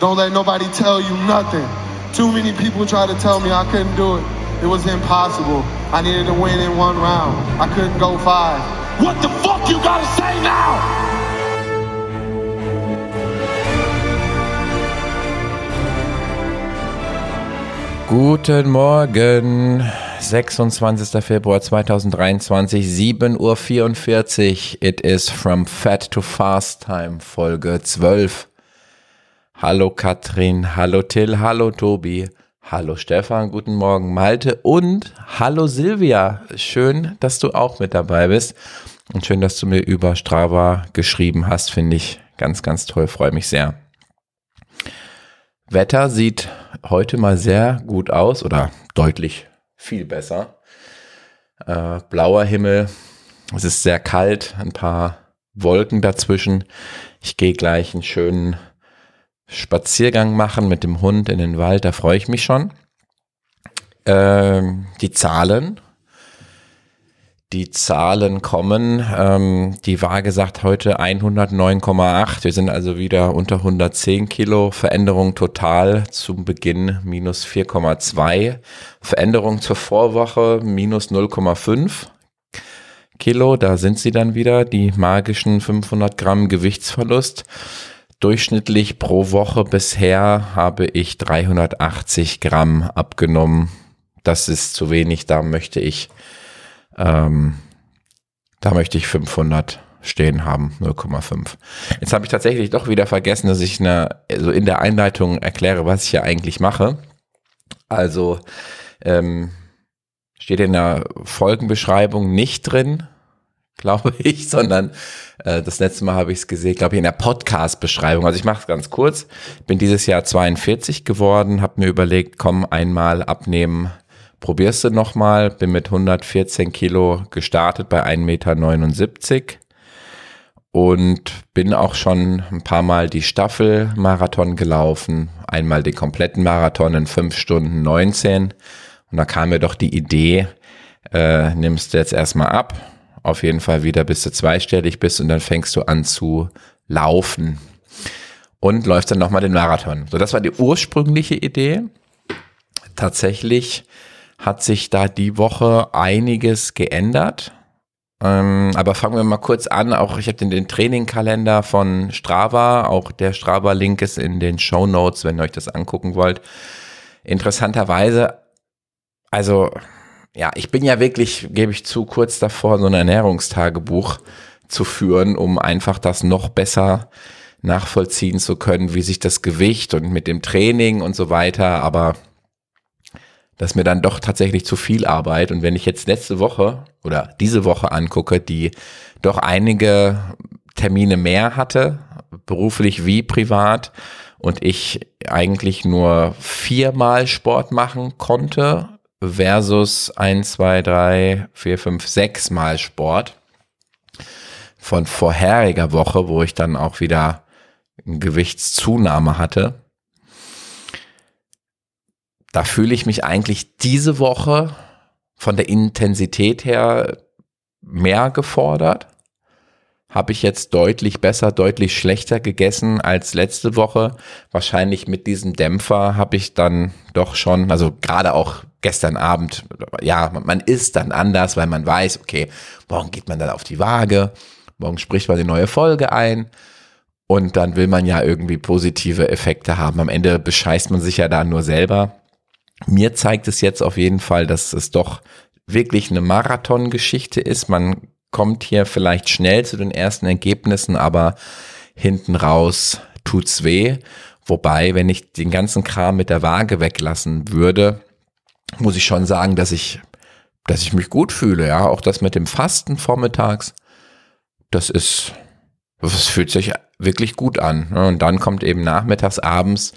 Don't let nobody tell you nothing. Too many people tried to tell me I couldn't do it. It was impossible. I needed to win in one round. I couldn't go five. What the fuck you gotta say now? Guten Morgen, 26. Februar 2023, 7.44 Uhr. It is from Fat to Fast Time, Folge 12. Hallo Katrin, hallo Till, hallo Tobi, hallo Stefan, guten Morgen Malte und hallo Silvia. Schön, dass du auch mit dabei bist und schön, dass du mir über Strava geschrieben hast, finde ich ganz, ganz toll, freue mich sehr. Wetter sieht heute mal sehr gut aus oder deutlich viel besser. Äh, blauer Himmel, es ist sehr kalt, ein paar Wolken dazwischen. Ich gehe gleich einen schönen Spaziergang machen mit dem Hund in den Wald, da freue ich mich schon. Ähm, die Zahlen. Die Zahlen kommen. Ähm, die Waage sagt heute 109,8. Wir sind also wieder unter 110 Kilo. Veränderung total zum Beginn minus 4,2. Veränderung zur Vorwoche minus 0,5 Kilo. Da sind sie dann wieder, die magischen 500 Gramm Gewichtsverlust. Durchschnittlich pro Woche bisher habe ich 380 Gramm abgenommen. Das ist zu wenig, da möchte ich, ähm, da möchte ich 500 stehen haben, 0,5. Jetzt habe ich tatsächlich doch wieder vergessen, dass ich eine, also in der Einleitung erkläre, was ich hier eigentlich mache. Also ähm, steht in der Folgenbeschreibung nicht drin, glaube ich, sondern äh, das letzte Mal habe ich es gesehen, glaube ich, in der Podcast-Beschreibung. Also ich mache es ganz kurz. Bin dieses Jahr 42 geworden, habe mir überlegt, komm, einmal abnehmen, probierst du nochmal. Bin mit 114 Kilo gestartet bei 1,79 Meter und bin auch schon ein paar Mal die Staffel-Marathon gelaufen. Einmal den kompletten Marathon in 5 Stunden 19. Und da kam mir doch die Idee, äh, nimmst du jetzt erstmal ab, auf jeden Fall wieder, bis du zweistellig bist und dann fängst du an zu laufen und läufst dann nochmal den Marathon. So, das war die ursprüngliche Idee. Tatsächlich hat sich da die Woche einiges geändert. Ähm, aber fangen wir mal kurz an. Auch ich habe den, den Trainingkalender von Strava. Auch der Strava-Link ist in den Show Notes, wenn ihr euch das angucken wollt. Interessanterweise, also ja, ich bin ja wirklich, gebe ich zu, kurz davor, so ein Ernährungstagebuch zu führen, um einfach das noch besser nachvollziehen zu können, wie sich das Gewicht und mit dem Training und so weiter, aber das ist mir dann doch tatsächlich zu viel Arbeit. Und wenn ich jetzt letzte Woche oder diese Woche angucke, die doch einige Termine mehr hatte, beruflich wie privat, und ich eigentlich nur viermal Sport machen konnte, versus 1, 2, 3, 4, 5, 6 Mal Sport von vorheriger Woche, wo ich dann auch wieder Gewichtszunahme hatte. Da fühle ich mich eigentlich diese Woche von der Intensität her mehr gefordert. Habe ich jetzt deutlich besser, deutlich schlechter gegessen als letzte Woche. Wahrscheinlich mit diesem Dämpfer habe ich dann doch schon, also gerade auch gestern Abend, ja, man isst dann anders, weil man weiß, okay, morgen geht man dann auf die Waage, morgen spricht man die neue Folge ein und dann will man ja irgendwie positive Effekte haben. Am Ende bescheißt man sich ja da nur selber. Mir zeigt es jetzt auf jeden Fall, dass es doch wirklich eine Marathongeschichte ist. Man kommt hier vielleicht schnell zu den ersten Ergebnissen, aber hinten raus tut's weh. Wobei, wenn ich den ganzen Kram mit der Waage weglassen würde, muss ich schon sagen, dass ich, dass ich mich gut fühle, ja. Auch das mit dem Fasten vormittags, das ist, das fühlt sich wirklich gut an. Ne? Und dann kommt eben nachmittags, abends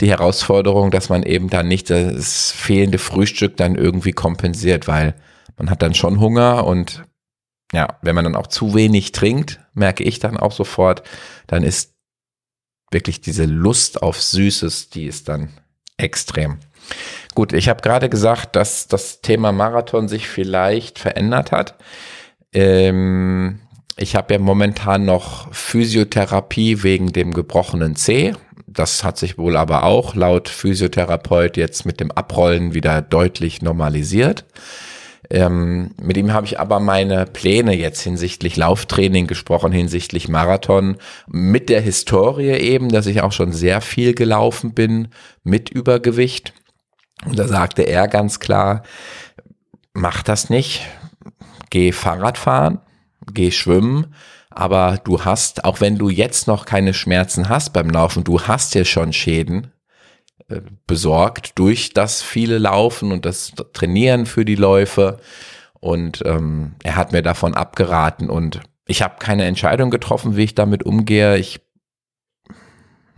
die Herausforderung, dass man eben dann nicht das fehlende Frühstück dann irgendwie kompensiert, weil man hat dann schon Hunger und ja, wenn man dann auch zu wenig trinkt, merke ich dann auch sofort, dann ist wirklich diese Lust auf Süßes, die ist dann extrem. Gut, ich habe gerade gesagt, dass das Thema Marathon sich vielleicht verändert hat. Ähm, ich habe ja momentan noch Physiotherapie wegen dem gebrochenen C. das hat sich wohl aber auch laut Physiotherapeut jetzt mit dem Abrollen wieder deutlich normalisiert. Ähm, mit ihm habe ich aber meine Pläne jetzt hinsichtlich Lauftraining gesprochen, hinsichtlich Marathon, mit der Historie eben, dass ich auch schon sehr viel gelaufen bin mit Übergewicht. Und da sagte er ganz klar, mach das nicht, geh Fahrrad fahren, geh schwimmen, aber du hast, auch wenn du jetzt noch keine Schmerzen hast beim Laufen, du hast ja schon Schäden äh, besorgt durch das viele Laufen und das Trainieren für die Läufe. Und ähm, er hat mir davon abgeraten und ich habe keine Entscheidung getroffen, wie ich damit umgehe. Ich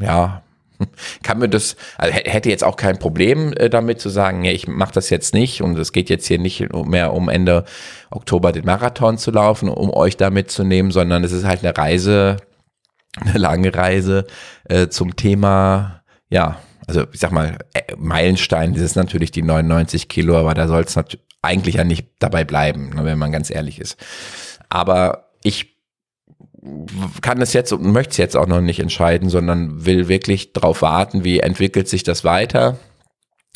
ja, kann mir das, also hätte jetzt auch kein Problem äh, damit zu sagen, ja, ich mache das jetzt nicht und es geht jetzt hier nicht mehr um Ende Oktober den Marathon zu laufen, um euch da mitzunehmen, sondern es ist halt eine Reise, eine lange Reise äh, zum Thema, ja, also ich sag mal, äh, Meilenstein, das ist natürlich die 99 Kilo, aber da soll es eigentlich ja nicht dabei bleiben, ne, wenn man ganz ehrlich ist. Aber ich kann es jetzt und möchte es jetzt auch noch nicht entscheiden, sondern will wirklich darauf warten, wie entwickelt sich das weiter.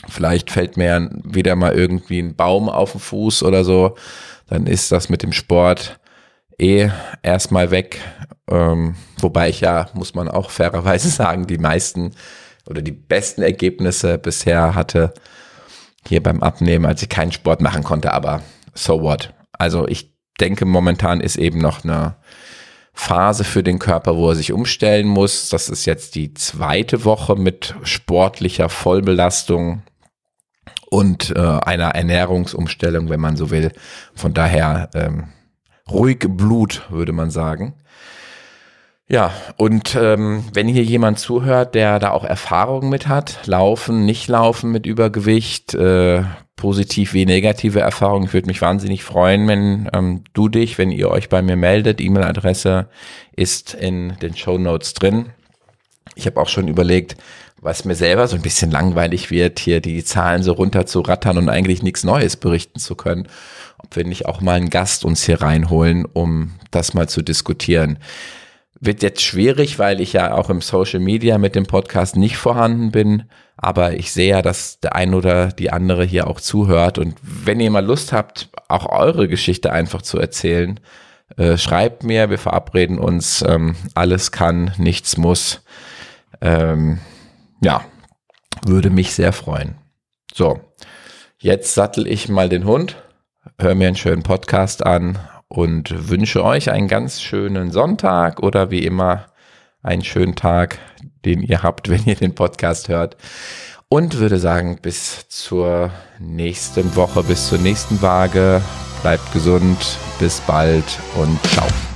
Vielleicht fällt mir wieder mal irgendwie ein Baum auf den Fuß oder so. Dann ist das mit dem Sport eh erstmal weg. Ähm, wobei ich ja, muss man auch fairerweise sagen, die meisten oder die besten Ergebnisse bisher hatte hier beim Abnehmen, als ich keinen Sport machen konnte, aber so what. Also ich denke, momentan ist eben noch eine Phase für den Körper, wo er sich umstellen muss. Das ist jetzt die zweite Woche mit sportlicher Vollbelastung und äh, einer Ernährungsumstellung, wenn man so will. Von daher ähm, ruhig Blut, würde man sagen. Ja, und ähm, wenn hier jemand zuhört, der da auch Erfahrungen mit hat, laufen, nicht laufen mit Übergewicht, äh, positiv wie negative Erfahrungen, ich würde mich wahnsinnig freuen, wenn ähm, du dich, wenn ihr euch bei mir meldet, E-Mail-Adresse ist in den Show Notes drin. Ich habe auch schon überlegt, was mir selber so ein bisschen langweilig wird, hier die Zahlen so runter zu rattern und eigentlich nichts Neues berichten zu können. Ob wir nicht auch mal einen Gast uns hier reinholen, um das mal zu diskutieren. Wird jetzt schwierig, weil ich ja auch im Social Media mit dem Podcast nicht vorhanden bin. Aber ich sehe ja, dass der ein oder die andere hier auch zuhört. Und wenn ihr mal Lust habt, auch eure Geschichte einfach zu erzählen, äh, schreibt mir, wir verabreden uns. Ähm, alles kann, nichts muss. Ähm, ja, würde mich sehr freuen. So, jetzt sattel ich mal den Hund, höre mir einen schönen Podcast an und wünsche euch einen ganz schönen Sonntag oder wie immer einen schönen Tag, den ihr habt, wenn ihr den Podcast hört. Und würde sagen, bis zur nächsten Woche, bis zur nächsten Waage. Bleibt gesund, bis bald und ciao.